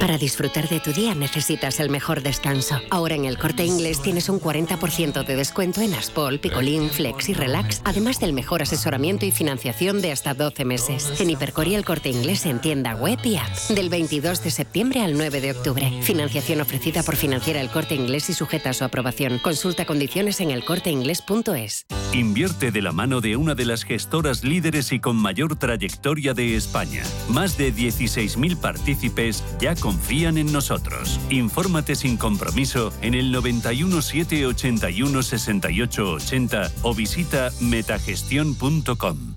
Para disfrutar de tu día necesitas el mejor descanso. Ahora en el Corte Inglés tienes un 40% de descuento en Aspol, Picolín, Flex y Relax, además del mejor asesoramiento y financiación de hasta 12 meses. En Hipercor y el Corte Inglés en tienda web y app. Del 22 de septiembre al 9 de octubre. Financiación ofrecida por Financiera El Corte Inglés y sujeta a su aprobación. Consulta condiciones en elcorteinglés.es. Invierte de la mano de una de las gestoras líderes y con mayor trayectoria de España. Más de 16.000 partícipes ya confían en nosotros. Infórmate sin compromiso en el 91 781 68 80 o visita metagestión.com.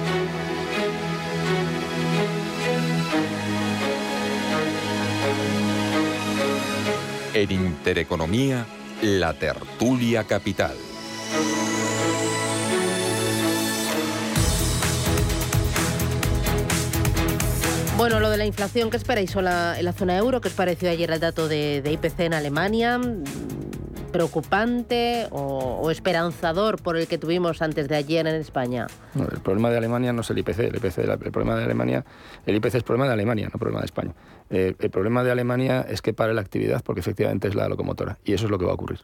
En Intereconomía, la tertulia capital. Bueno, lo de la inflación, ¿qué esperáis en la, en la zona euro? ¿Qué os pareció ayer el dato de, de IPC en Alemania? ¿Preocupante o, esperanzador por el que tuvimos antes de ayer en España? El problema de Alemania no es el IPC, el, IPC, el problema de Alemania, el IPC es problema de Alemania, no problema de España. Eh, el problema de Alemania es que pare la actividad porque efectivamente es la locomotora y eso es lo que va a ocurrir.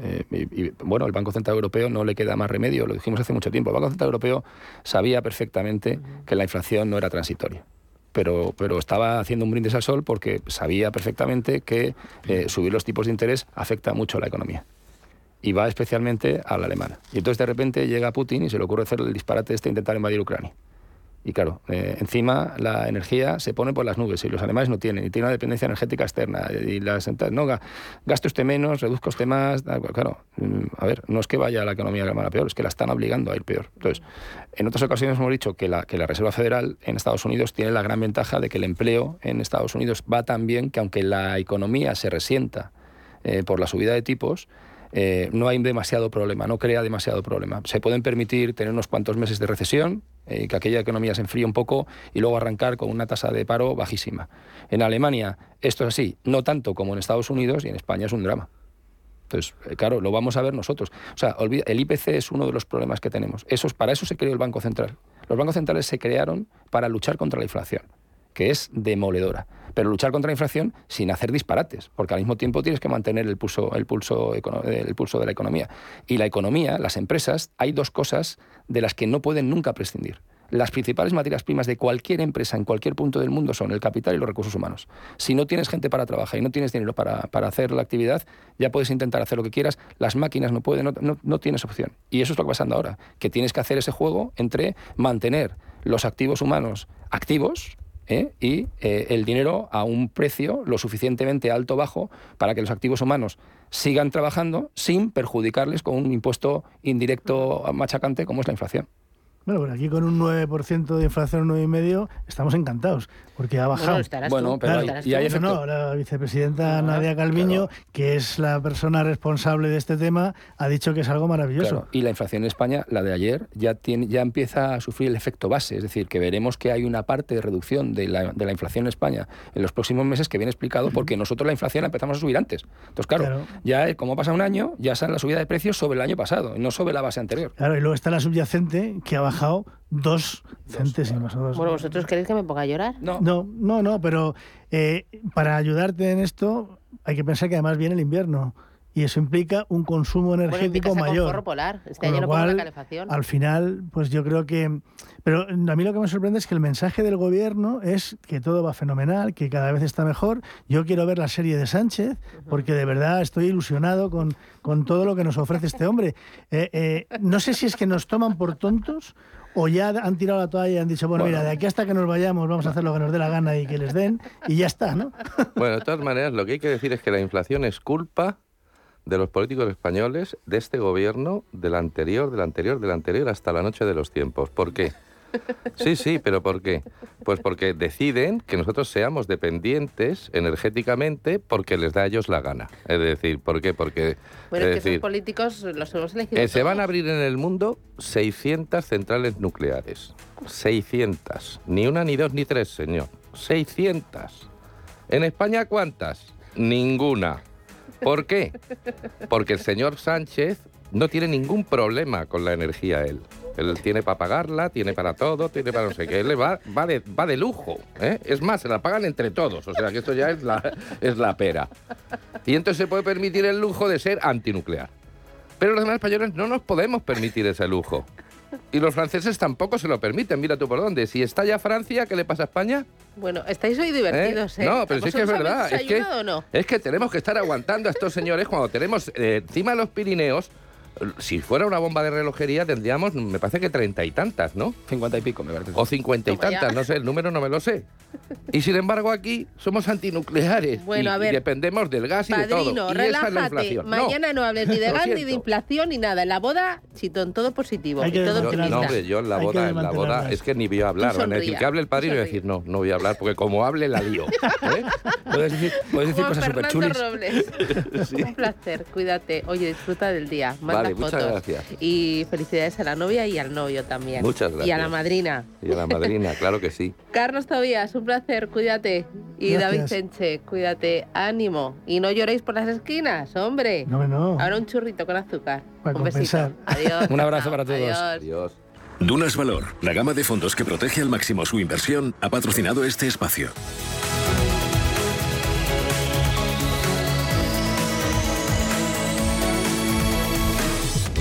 Eh, y, bueno, el Banco Central Europeo no le queda más remedio, lo dijimos hace mucho tiempo. El Banco Central Europeo sabía perfectamente que la inflación no era transitoria pero, pero estaba haciendo un brindis al sol porque sabía perfectamente que eh, subir los tipos de interés afecta mucho a la economía. Y va especialmente a la alemana. Y entonces de repente llega Putin y se le ocurre hacer el disparate este intentar invadir Ucrania. Y claro, eh, encima la energía se pone por las nubes y los alemanes no tienen, y tienen una dependencia energética externa. Y las no, gaste usted menos, reduzca usted más. Claro, mm, a ver, no es que vaya la economía alemana peor, es que la están obligando a ir peor. Entonces, en otras ocasiones hemos dicho que la, que la Reserva Federal en Estados Unidos tiene la gran ventaja de que el empleo en Estados Unidos va tan bien que aunque la economía se resienta eh, por la subida de tipos, eh, no hay demasiado problema, no crea demasiado problema. Se pueden permitir tener unos cuantos meses de recesión, eh, que aquella economía se enfríe un poco y luego arrancar con una tasa de paro bajísima. En Alemania esto es así, no tanto como en Estados Unidos y en España es un drama. Entonces, eh, claro, lo vamos a ver nosotros. O sea, olvida, el IPC es uno de los problemas que tenemos. Eso, para eso se creó el Banco Central. Los bancos centrales se crearon para luchar contra la inflación, que es demoledora pero luchar contra la inflación sin hacer disparates, porque al mismo tiempo tienes que mantener el pulso, el pulso, el pulso de la economía. Y la economía, las empresas, hay dos cosas de las que no pueden nunca prescindir. Las principales materias primas de cualquier empresa en cualquier punto del mundo son el capital y los recursos humanos. Si no tienes gente para trabajar y no tienes dinero para, para hacer la actividad, ya puedes intentar hacer lo que quieras, las máquinas no pueden, no, no, no tienes opción. Y eso es lo que pasando ahora, que tienes que hacer ese juego entre mantener los activos humanos activos, ¿eh? y eh, el dinero a un precio lo suficientemente alto o bajo para que los activos humanos sigan trabajando sin perjudicarles con un impuesto indirecto machacante como es la inflación. Bueno, pues aquí con un 9% de inflación, 9,5%, estamos encantados, porque ha bajado. Bueno, bueno pero claro, hay, y hay no, la vicepresidenta no, Nadia Calviño, claro. que es la persona responsable de este tema, ha dicho que es algo maravilloso. Claro. Y la inflación en España, la de ayer, ya, tiene, ya empieza a sufrir el efecto base, es decir, que veremos que hay una parte de reducción de la, de la inflación en España en los próximos meses que viene explicado porque nosotros la inflación la empezamos a subir antes. Entonces, claro, ya como pasa un año, ya sale la subida de precios sobre el año pasado, no sobre la base anterior. Claro, y luego está la subyacente que ha bajado dos centésimas. Dos. Bueno, ¿vosotros queréis que me ponga a llorar? No, no, no, no pero eh, para ayudarte en esto hay que pensar que además viene el invierno y eso implica un consumo energético bueno, mayor. polar. Este año no pongo la calefacción. Al final, pues yo creo que... Pero a mí lo que me sorprende es que el mensaje del gobierno es que todo va fenomenal, que cada vez está mejor. Yo quiero ver la serie de Sánchez, porque de verdad estoy ilusionado con, con todo lo que nos ofrece este hombre. Eh, eh, no sé si es que nos toman por tontos o ya han tirado la toalla y han dicho, bueno, bueno, mira, de aquí hasta que nos vayamos vamos a hacer lo que nos dé la gana y que les den, y ya está, ¿no? Bueno, de todas maneras, lo que hay que decir es que la inflación es culpa de los políticos españoles, de este gobierno, del anterior, del anterior, del anterior, hasta la noche de los tiempos. ¿Por qué? Sí, sí, pero ¿por qué? Pues porque deciden que nosotros seamos dependientes energéticamente porque les da a ellos la gana. Es decir, ¿por qué? Porque... Bueno, es que decir, esos políticos los hemos elegido eh, se van a abrir en el mundo 600 centrales nucleares. 600. Ni una, ni dos, ni tres, señor. 600. ¿En España cuántas? Ninguna. ¿Por qué? Porque el señor Sánchez no tiene ningún problema con la energía él. Él tiene para pagarla, tiene para todo, tiene para no sé qué. Él va, va, de, va de lujo. ¿eh? Es más, se la pagan entre todos. O sea que esto ya es la, es la pera. Y entonces se puede permitir el lujo de ser antinuclear. Pero los demás españoles no nos podemos permitir ese lujo. Y los franceses tampoco se lo permiten. Mira tú por dónde. Si estalla Francia, ¿qué le pasa a España? Bueno, estáis hoy divertidos, ¿eh? No, pero sí es que es verdad. Es que, o no? es que tenemos que estar aguantando a estos señores cuando tenemos eh, encima de los Pirineos si fuera una bomba de relojería tendríamos, me parece que treinta y tantas, ¿no? Cincuenta y pico, me parece. O cincuenta y tantas, no sé, el número no me lo sé. Y sin embargo aquí somos antinucleares Bueno, y, a y ver, dependemos del gas y de todo. Y esa es la relájate. inflación. Mañana no, hables ni de gas, ni de inflación, ni nada. En la boda, chitón, todo positivo. Hay y que todo Yo- optimista. no, hombre, yo en la boda, en la boda, es que ni voy a hablar. Van a decir que hable el padrino y voy a decir, no, no voy a hablar, porque como hable la lío. ¿eh? Puedes decir, puedes decir cosas súper. Robles. Un placer, cuídate. Oye, disfruta del día. Manda Vale, muchas fotos. gracias. Y felicidades a la novia y al novio también. Muchas Y a la gracias. madrina. Y a la madrina, claro que sí. Carlos Tobías, un placer, cuídate. Y Gracias. David Senche, cuídate, ánimo. Y no lloréis por las esquinas, hombre. No, no. Ahora un churrito con azúcar. Para un compensar. besito. Adiós. Un abrazo para todos. Adiós. Adiós. Dunas Valor, la gama de fondos que protege al máximo su inversión, ha patrocinado este espacio.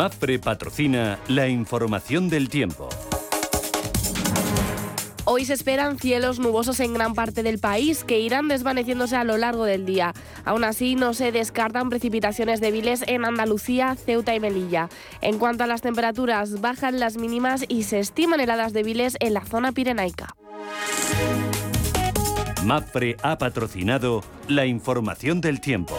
MAPRE patrocina la información del tiempo. Hoy se esperan cielos nubosos en gran parte del país que irán desvaneciéndose a lo largo del día. Aún así, no se descartan precipitaciones débiles en Andalucía, Ceuta y Melilla. En cuanto a las temperaturas, bajan las mínimas y se estiman heladas débiles en la zona pirenaica. MAPRE ha patrocinado la información del tiempo.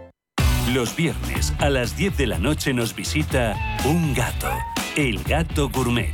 Los viernes a las 10 de la noche nos visita un gato, el gato gourmet.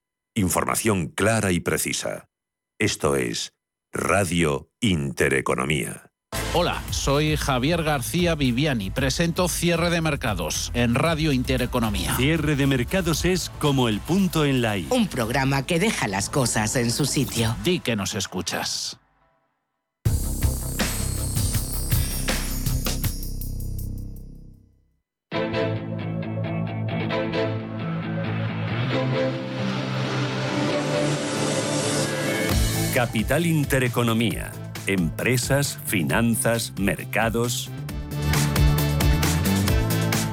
Información clara y precisa. Esto es Radio Intereconomía. Hola, soy Javier García Viviani. Presento Cierre de Mercados en Radio Intereconomía. Cierre de mercados es como el punto en la I. Un programa que deja las cosas en su sitio. Di que nos escuchas. Capital Intereconomía. Empresas, finanzas, mercados.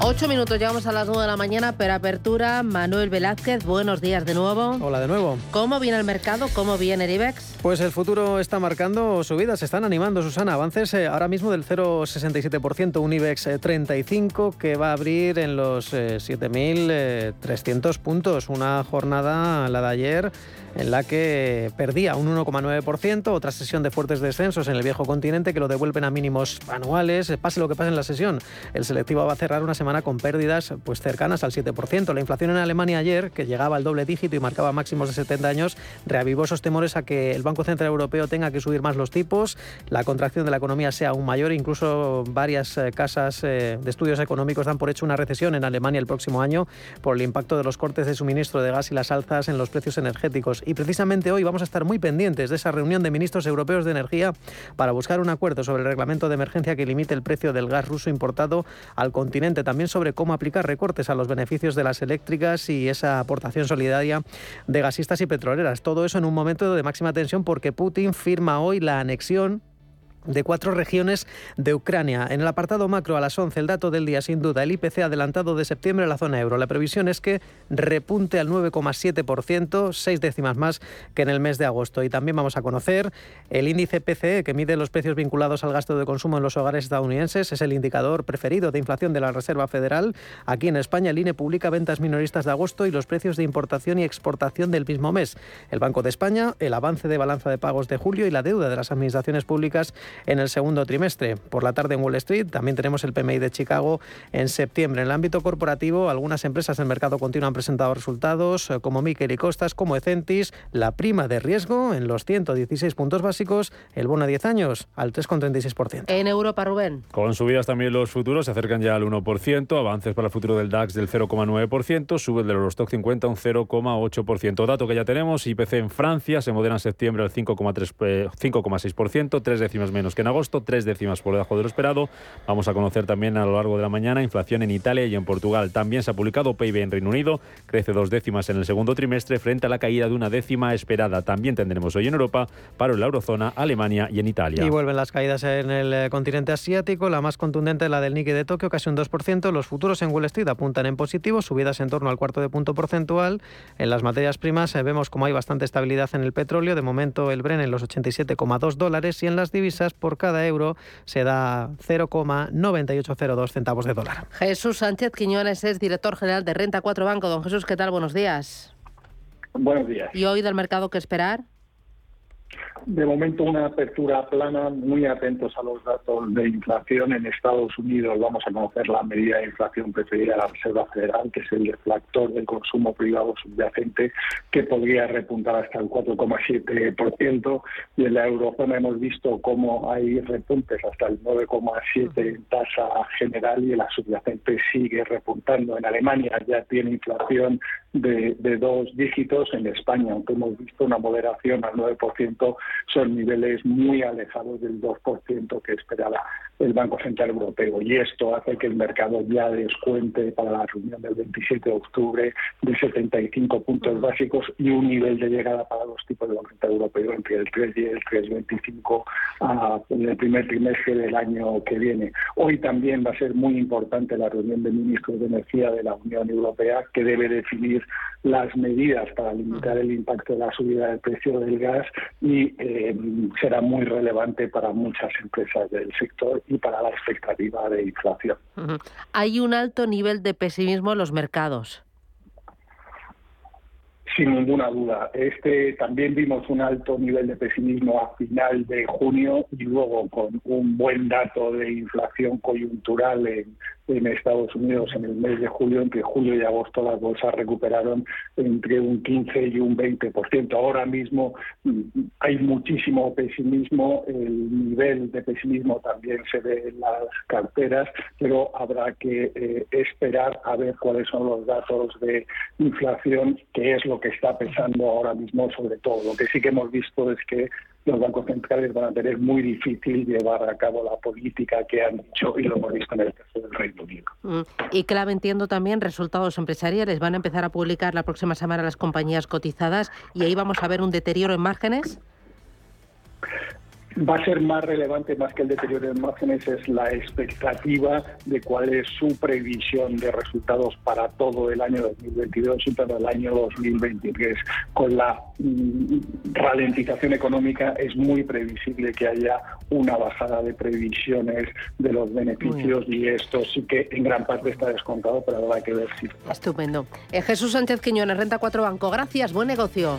Ocho minutos, llegamos a las nueve de la mañana, pero apertura, Manuel Velázquez, buenos días de nuevo. Hola de nuevo. ¿Cómo viene el mercado? ¿Cómo viene el IBEX? Pues el futuro está marcando subidas, se están animando, Susana. Avances eh, ahora mismo del 0,67%, un IBEX eh, 35 que va a abrir en los eh, 7.300 puntos. Una jornada, la de ayer, en la que perdía un 1,9%, otra sesión de fuertes descensos en el viejo continente que lo devuelven a mínimos anuales. Eh, Pase lo que pase en la sesión, el selectivo va a cerrar una semana con pérdidas pues cercanas al 7%. La inflación en Alemania ayer, que llegaba al doble dígito y marcaba máximos de 70 años, reavivó esos temores a que el Banco Central Europeo tenga que subir más los tipos, la contracción de la economía sea aún mayor, incluso varias eh, casas eh, de estudios económicos dan por hecho una recesión en Alemania el próximo año por el impacto de los cortes de suministro de gas y las alzas en los precios energéticos. Y precisamente hoy vamos a estar muy pendientes de esa reunión de ministros europeos de energía para buscar un acuerdo sobre el reglamento de emergencia que limite el precio del gas ruso importado al continente, también sobre cómo aplicar recortes a los beneficios de las eléctricas y esa aportación solidaria de gasistas y petroleras. Todo eso en un momento de máxima tensión porque Putin firma hoy la anexión de cuatro regiones de Ucrania. En el apartado macro a las 11, el dato del día sin duda, el IPC adelantado de septiembre en la zona euro. La previsión es que repunte al 9,7%, seis décimas más que en el mes de agosto. Y también vamos a conocer el índice PCE, que mide los precios vinculados al gasto de consumo en los hogares estadounidenses. Es el indicador preferido de inflación de la Reserva Federal. Aquí en España, el INE publica ventas minoristas de agosto y los precios de importación y exportación del mismo mes. El Banco de España, el avance de balanza de pagos de julio y la deuda de las administraciones públicas en el segundo trimestre. Por la tarde en Wall Street también tenemos el PMI de Chicago en septiembre. En el ámbito corporativo, algunas empresas del mercado continuo han presentado resultados eh, como Miquel y Costas, como Ecentis, la prima de riesgo en los 116 puntos básicos, el bono a 10 años al 3,36%. En Europa, Rubén. Con subidas también los futuros se acercan ya al 1%, avances para el futuro del DAX del 0,9%, sube el del Eurostock 50 un 0,8%. Dato que ya tenemos, IPC en Francia se modera en septiembre al 5,6%, eh, tres décimas menos que en agosto, tres décimas por debajo de lo esperado. Vamos a conocer también a lo largo de la mañana inflación en Italia y en Portugal. También se ha publicado PIB en Reino Unido, crece dos décimas en el segundo trimestre frente a la caída de una décima esperada. También tendremos hoy en Europa paro en la eurozona, Alemania y en Italia. Y vuelven las caídas en el eh, continente asiático, la más contundente la del Nikkei de Tokio, casi un 2%. Los futuros en Wall Street apuntan en positivo, subidas en torno al cuarto de punto porcentual. En las materias primas eh, vemos como hay bastante estabilidad en el petróleo. De momento el Bren en los 87,2 dólares y en las divisas por cada euro se da 0,9802 centavos de dólar. Jesús Sánchez Quiñones es director general de Renta 4 Banco. Don Jesús, ¿qué tal? Buenos días. Buenos días. ¿Y hoy del mercado qué esperar? De momento una apertura plana, muy atentos a los datos de inflación. En Estados Unidos vamos a conocer la medida de inflación preferida de la Reserva Federal, que es el deflactor del consumo privado subyacente, que podría repuntar hasta el 4,7%. Y en la eurozona hemos visto cómo hay repuntes hasta el 9,7% en tasa general y la subyacente sigue repuntando. En Alemania ya tiene inflación de, de dos dígitos. En España, aunque hemos visto una moderación al 9%, son niveles muy alejados del 2% que esperaba el Banco Central Europeo. Y esto hace que el mercado ya descuente para la reunión del 27 de octubre de 75 puntos básicos y un nivel de llegada para los tipos de Banco Central Europeo entre el 3 y el 3,25 en el primer trimestre del año que viene. Hoy también va a ser muy importante la reunión de ministros de energía de la Unión Europea que debe definir las medidas para limitar el impacto de la subida del precio del gas y eh, será muy relevante para muchas empresas del sector y para la expectativa de inflación. Hay un alto nivel de pesimismo en los mercados. Sin ninguna duda. Este también vimos un alto nivel de pesimismo a final de junio y luego con un buen dato de inflación coyuntural en en Estados Unidos en el mes de julio, entre julio y agosto las bolsas recuperaron entre un 15 y un 20%. Ahora mismo mm, hay muchísimo pesimismo, el nivel de pesimismo también se ve en las carteras, pero habrá que eh, esperar a ver cuáles son los datos de inflación, que es lo que está pesando ahora mismo sobre todo. Lo que sí que hemos visto es que los bancos centrales van a tener muy difícil llevar a cabo la política que han dicho y lo hemos visto en el caso del Reino Unido. Mm. Y clave, entiendo también, resultados empresariales. Van a empezar a publicar la próxima semana las compañías cotizadas y ahí vamos a ver un deterioro en márgenes va a ser más relevante más que el deterioro de márgenes es la expectativa de cuál es su previsión de resultados para todo el año 2022 y para el año 2023. Con la mm, ralentización económica es muy previsible que haya una bajada de previsiones de los beneficios y esto sí que en gran parte está descontado, pero habrá que ver si. Estupendo. Eh, Jesús Sánchez Quiñones, Renta 4 Banco. Gracias, buen negocio.